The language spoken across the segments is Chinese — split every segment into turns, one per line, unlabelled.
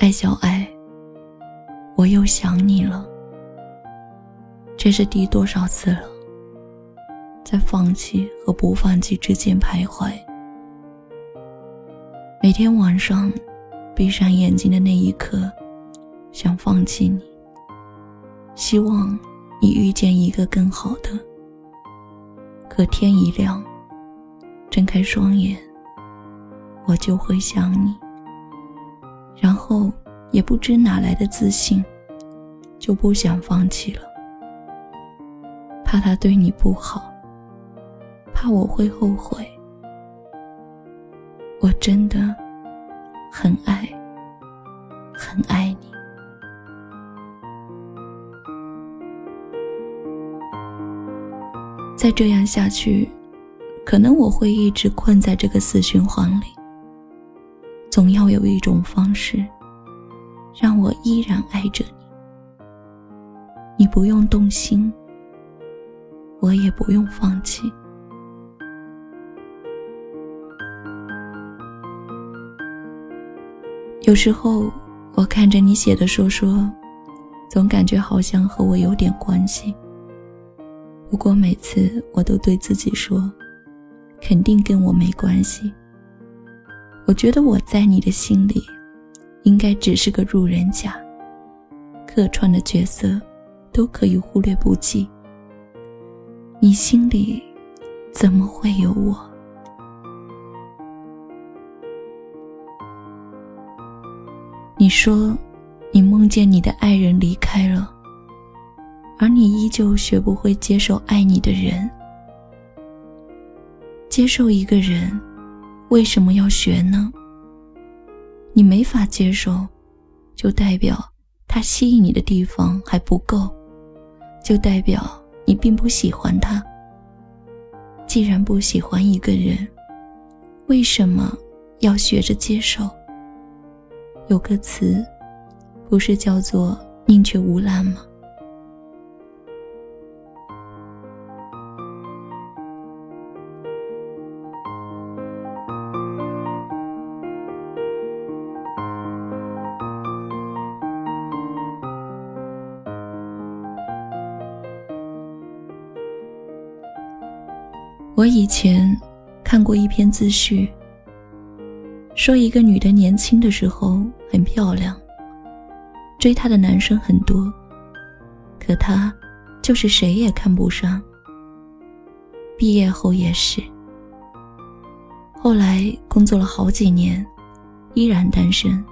爱小爱，我又想你了。这是第多少次了？在放弃和不放弃之间徘徊。每天晚上，闭上眼睛的那一刻，想放弃你。希望你遇见一个更好的。可天一亮，睁开双眼，我就会想你。然后也不知哪来的自信，就不想放弃了。怕他对你不好，怕我会后悔。我真的很爱，很爱你。再这样下去，可能我会一直困在这个死循环里。有一种方式，让我依然爱着你。你不用动心，我也不用放弃。有时候，我看着你写的说说，总感觉好像和我有点关系。不过每次我都对自己说，肯定跟我没关系。我觉得我在你的心里，应该只是个路人甲，客串的角色都可以忽略不计。你心里怎么会有我？你说，你梦见你的爱人离开了，而你依旧学不会接受爱你的人，接受一个人。为什么要学呢？你没法接受，就代表他吸引你的地方还不够，就代表你并不喜欢他。既然不喜欢一个人，为什么要学着接受？有个词，不是叫做宁缺毋滥吗？我以前看过一篇自序，说一个女的年轻的时候很漂亮，追她的男生很多，可她就是谁也看不上。毕业后也是，后来工作了好几年，依然单身。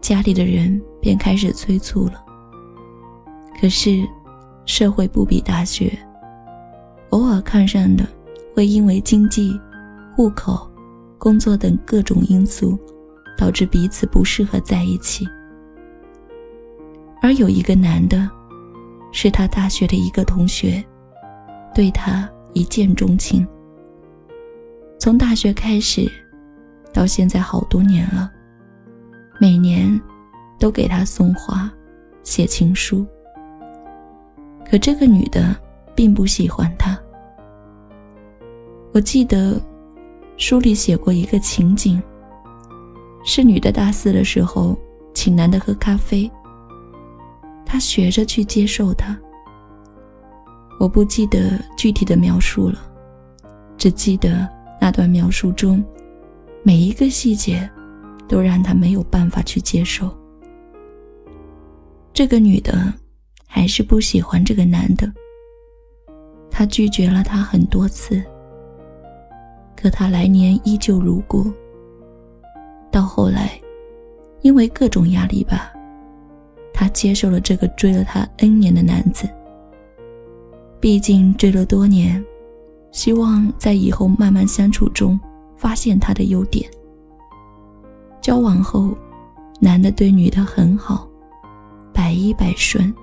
家里的人便开始催促了，可是社会不比大学。偶尔看上的，会因为经济、户口、工作等各种因素，导致彼此不适合在一起。而有一个男的，是他大学的一个同学，对他一见钟情。从大学开始，到现在好多年了，每年都给他送花、写情书。可这个女的并不喜欢他。我记得书里写过一个情景，是女的大四的时候请男的喝咖啡，他学着去接受他。我不记得具体的描述了，只记得那段描述中每一个细节都让他没有办法去接受。这个女的还是不喜欢这个男的，他拒绝了他很多次。可他来年依旧如故。到后来，因为各种压力吧，他接受了这个追了他 N 年的男子。毕竟追了多年，希望在以后慢慢相处中发现他的优点。交往后，男的对女的很好，百依百顺。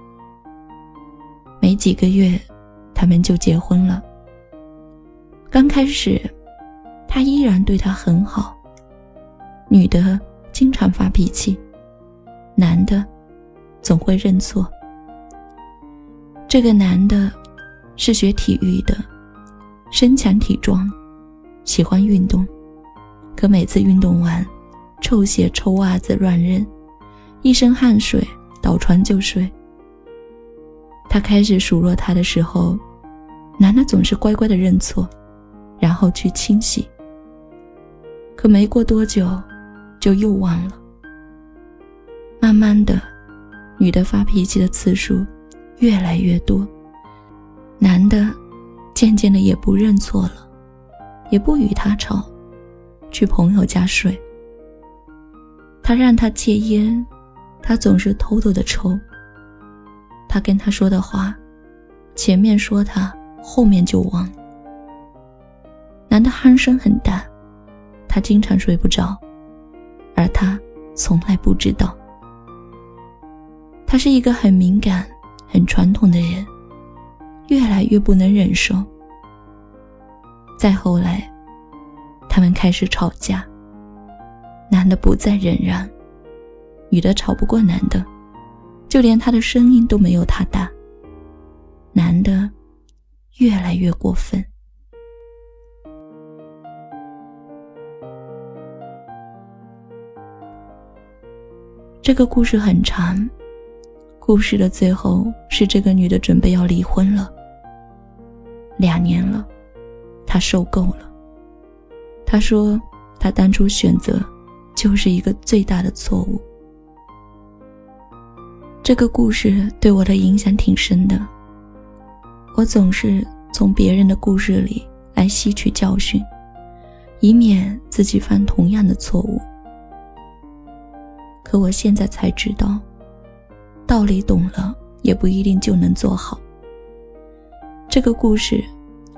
没几个月，他们就结婚了。刚开始。他依然对她很好。女的经常发脾气，男的总会认错。这个男的是学体育的，身强体壮，喜欢运动，可每次运动完，臭鞋、臭袜子乱扔，一身汗水，倒床就睡。他开始数落他的时候，男的总是乖乖的认错，然后去清洗。可没过多久，就又忘了。慢慢的，女的发脾气的次数越来越多，男的渐渐的也不认错了，也不与他吵，去朋友家睡。他让他戒烟，他总是偷偷的抽。他跟他说的话，前面说他，后面就忘。男的鼾声很大，他经常睡不着，而他从来不知道。他是一个很敏感、很传统的人，越来越不能忍受。再后来，他们开始吵架。男的不再忍让，女的吵不过男的，就连他的声音都没有他大。男的越来越过分。这个故事很长，故事的最后是这个女的准备要离婚了。两年了，她受够了。她说，她当初选择。就是一个最大的错误。这个故事对我的影响挺深的。我总是从别人的故事里来吸取教训，以免自己犯同样的错误。可我现在才知道，道理懂了也不一定就能做好。这个故事，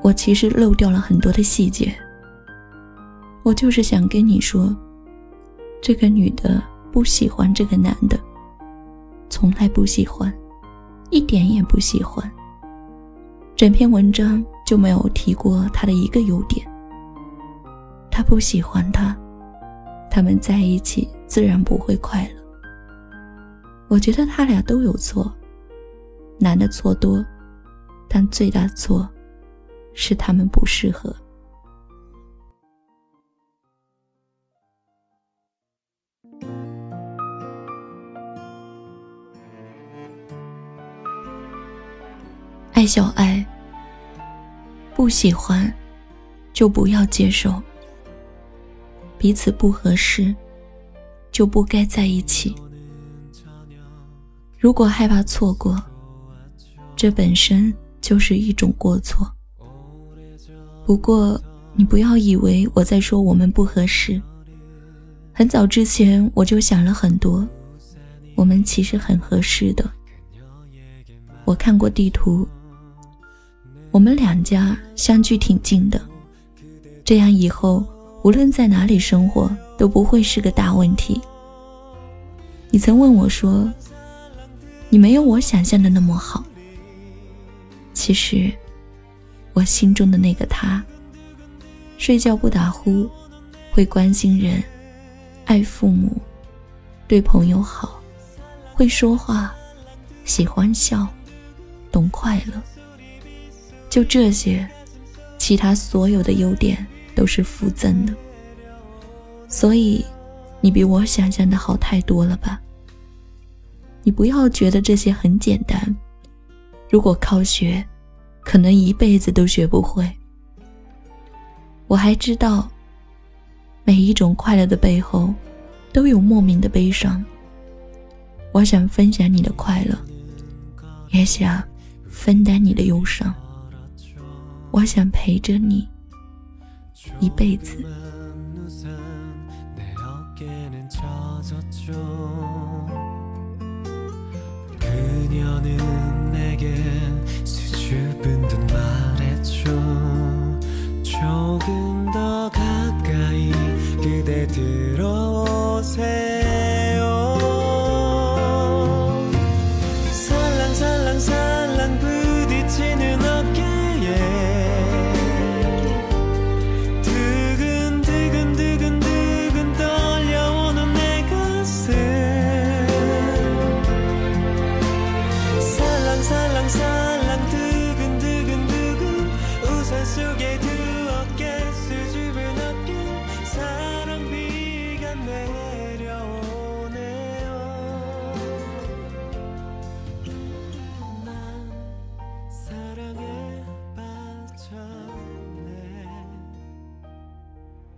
我其实漏掉了很多的细节。我就是想跟你说。这个女的不喜欢这个男的，从来不喜欢，一点也不喜欢。整篇文章就没有提过他的一个优点。他不喜欢他，他们在一起自然不会快乐。我觉得他俩都有错，男的错多，但最大错是他们不适合。小爱，不喜欢就不要接受。彼此不合适，就不该在一起。如果害怕错过，这本身就是一种过错。不过，你不要以为我在说我们不合适。很早之前我就想了很多，我们其实很合适的。我看过地图。我们两家相距挺近的，这样以后无论在哪里生活都不会是个大问题。你曾问我说：“你没有我想象的那么好。”其实，我心中的那个他，睡觉不打呼，会关心人，爱父母，对朋友好，会说话，喜欢笑，懂快乐。就这些，其他所有的优点都是附赠的。所以，你比我想象的好太多了吧？你不要觉得这些很简单，如果靠学，可能一辈子都学不会。我还知道，每一种快乐的背后，都有莫名的悲伤。我想分享你的快乐，也想分担你的忧伤。我想陪着你一辈子。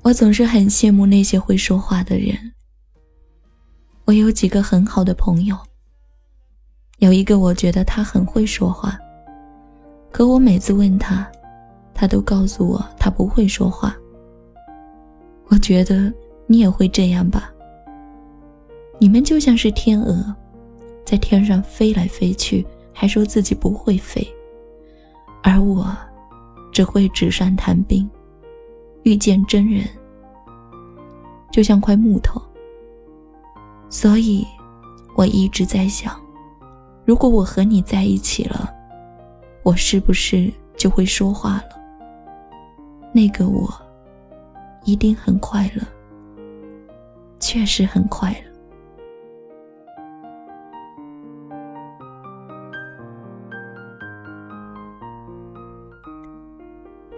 我总是很羡慕那些会说话的人。我有几个很好的朋友，有一个我觉得他很会说话，可我每次问他，他都告诉我他不会说话。我觉得你也会这样吧？你们就像是天鹅，在天上飞来飞去，还说自己不会飞，而我只会纸上谈兵，遇见真人就像块木头。所以，我一直在想，如果我和你在一起了，我是不是就会说话了？那个我，一定很快乐，确实很快乐。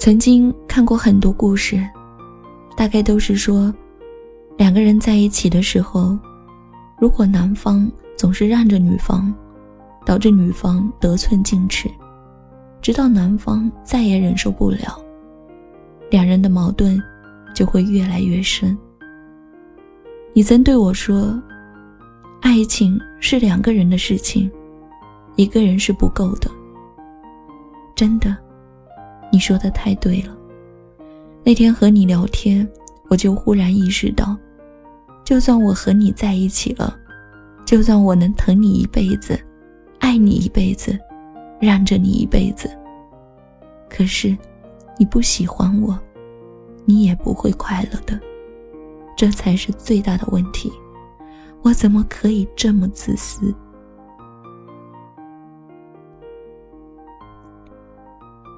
曾经看过很多故事，大概都是说，两个人在一起的时候。如果男方总是让着女方，导致女方得寸进尺，直到男方再也忍受不了，两人的矛盾就会越来越深。你曾对我说：“爱情是两个人的事情，一个人是不够的。”真的，你说的太对了。那天和你聊天，我就忽然意识到。就算我和你在一起了，就算我能疼你一辈子，爱你一辈子，让着你一辈子，可是你不喜欢我，你也不会快乐的，这才是最大的问题。我怎么可以这么自私？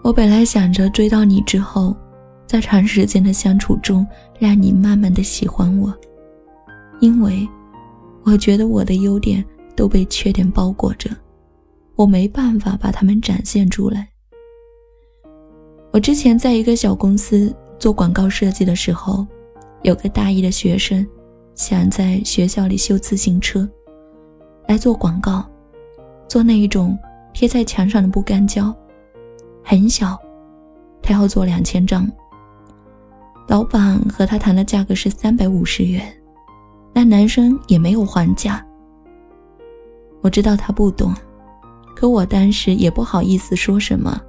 我本来想着追到你之后，在长时间的相处中，让你慢慢的喜欢我。因为，我觉得我的优点都被缺点包裹着，我没办法把它们展现出来。我之前在一个小公司做广告设计的时候，有个大一的学生，想在学校里修自行车，来做广告，做那一种贴在墙上的不干胶，很小，他要做两千张。老板和他谈的价格是三百五十元。那男生也没有还价。我知道他不懂，可我当时也不好意思说什么。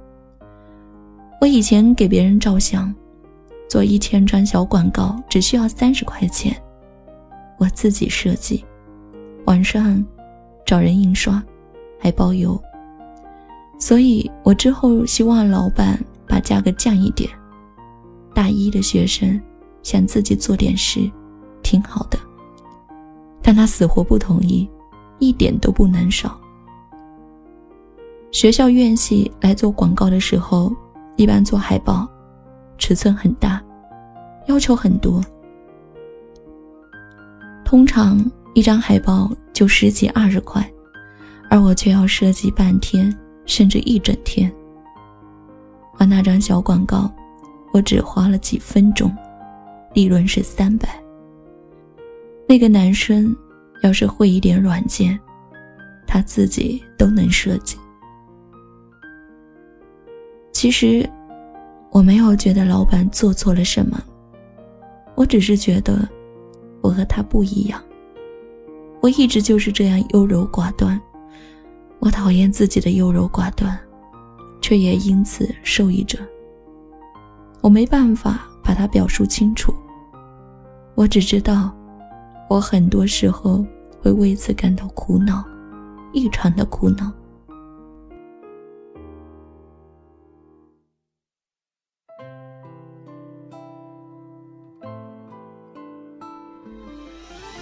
我以前给别人照相，做一千张小广告只需要三十块钱，我自己设计，晚上找人印刷，还包邮。所以我之后希望老板把价格降一点。大一的学生想自己做点事，挺好的。但他死活不同意，一点都不能少。学校院系来做广告的时候，一般做海报，尺寸很大，要求很多。通常一张海报就十几二十块，而我却要设计半天，甚至一整天。而那张小广告，我只花了几分钟，利润是三百。那个男生要是会一点软件，他自己都能设计。其实我没有觉得老板做错了什么，我只是觉得我和他不一样。我一直就是这样优柔寡断，我讨厌自己的优柔寡断，却也因此受益着。我没办法把它表述清楚，我只知道。我很多时候会为此感到苦恼，异常的苦恼。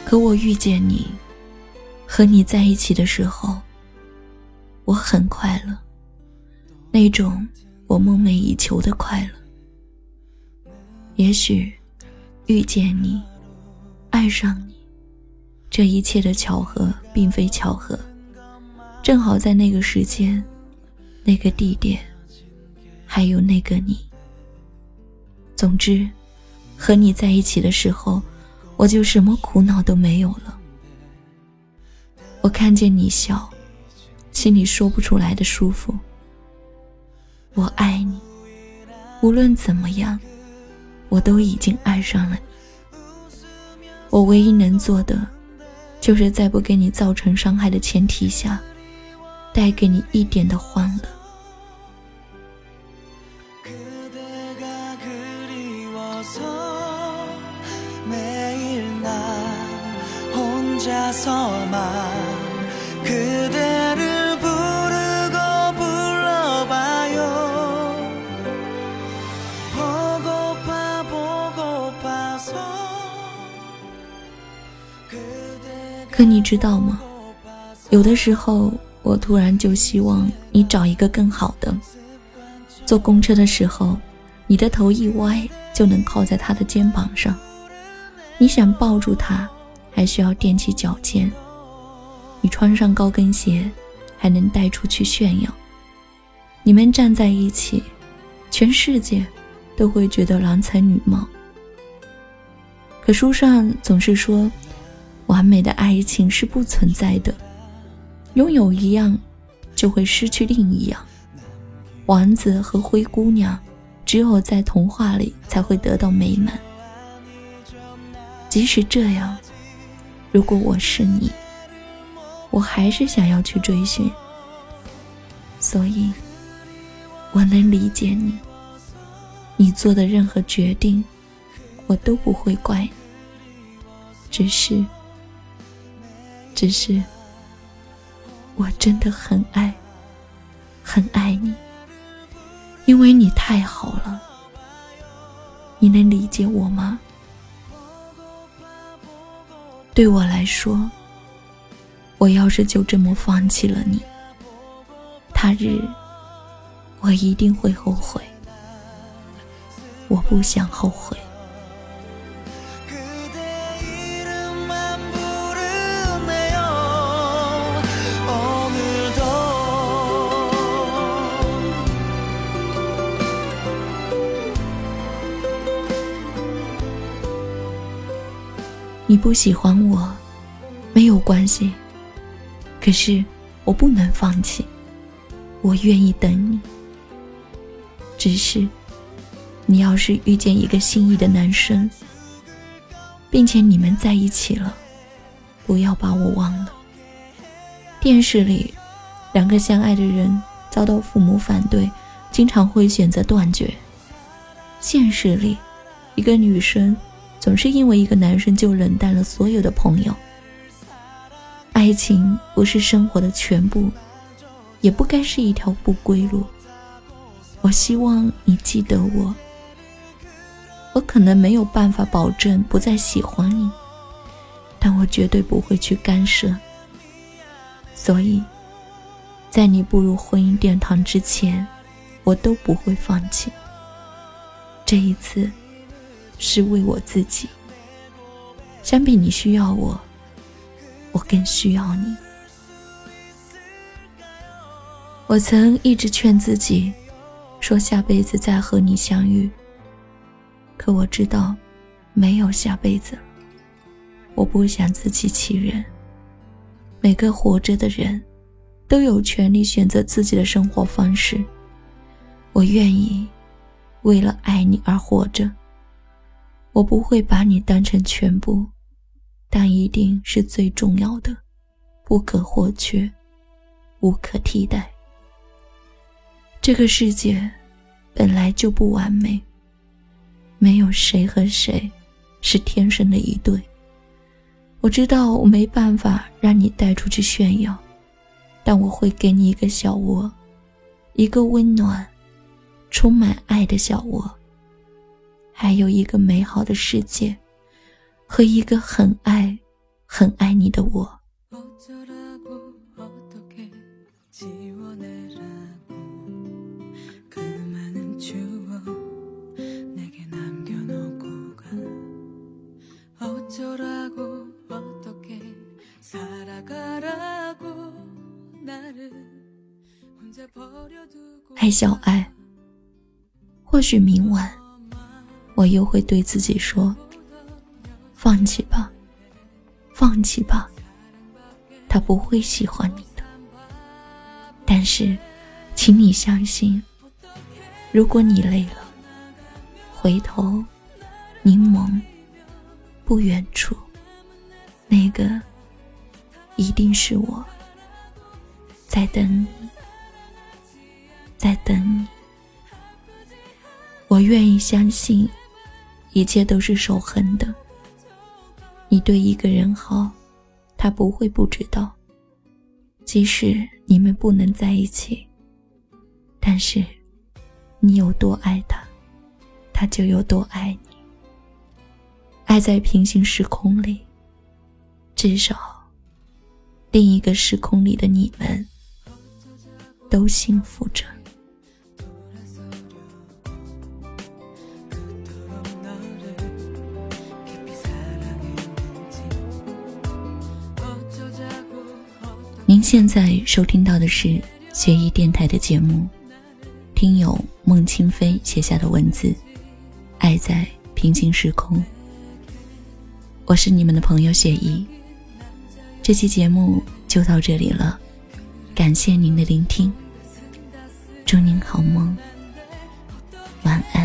可我遇见你，和你在一起的时候，我很快乐，那种我梦寐以求的快乐。也许遇见你，爱上你。这一切的巧合并非巧合，正好在那个时间、那个地点，还有那个你。总之，和你在一起的时候，我就什么苦恼都没有了。我看见你笑，心里说不出来的舒服。我爱你，无论怎么样，我都已经爱上了你。我唯一能做的，就是在不给你造成伤害的前提下，带给你一点的欢乐。可你知道吗？有的时候，我突然就希望你找一个更好的。坐公车的时候，你的头一歪就能靠在他的肩膀上，你想抱住他，还需要踮起脚尖。你穿上高跟鞋，还能带出去炫耀。你们站在一起，全世界都会觉得郎才女貌。可书上总是说，完美的爱情是不存在的，拥有一样，就会失去另一样。王子和灰姑娘，只有在童话里才会得到美满。即使这样，如果我是你。我还是想要去追寻，所以我能理解你。你做的任何决定，我都不会怪你。只是，只是，我真的很爱，很爱你，因为你太好了。你能理解我吗？对我来说。我要是就这么放弃了你，他日我一定会后悔。我不想后悔。你不喜欢我，没有关系。可是，我不能放弃，我愿意等你。只是，你要是遇见一个心仪的男生，并且你们在一起了，不要把我忘了。电视里，两个相爱的人遭到父母反对，经常会选择断绝。现实里，一个女生总是因为一个男生就冷淡了所有的朋友。爱情不是生活的全部，也不该是一条不归路。我希望你记得我。我可能没有办法保证不再喜欢你，但我绝对不会去干涉。所以，在你步入婚姻殿堂之前，我都不会放弃。这一次，是为我自己。相比你需要我。我更需要你。我曾一直劝自己，说下辈子再和你相遇。可我知道，没有下辈子。我不想自欺欺人。每个活着的人，都有权利选择自己的生活方式。我愿意，为了爱你而活着。我不会把你当成全部。但一定是最重要的，不可或缺，无可替代。这个世界本来就不完美，没有谁和谁是天生的一对。我知道我没办法让你带出去炫耀，但我会给你一个小窝，一个温暖、充满爱的小窝，还有一个美好的世界。和一个很爱、很爱你的我。爱小爱，或许明晚，我又会对自己说。放弃吧，放弃吧。他不会喜欢你的。但是，请你相信，如果你累了，回头柠檬，不远处，那个一定是我，在等你，在等你。我愿意相信，一切都是守恒的。你对一个人好，他不会不知道。即使你们不能在一起，但是你有多爱他，他就有多爱你。爱在平行时空里，至少另一个时空里的你们都幸福着。现在收听到的是学医电台的节目，听友孟清飞写下的文字，爱在平行时空。我是你们的朋友雪姨，这期节目就到这里了，感谢您的聆听，祝您好梦，晚安。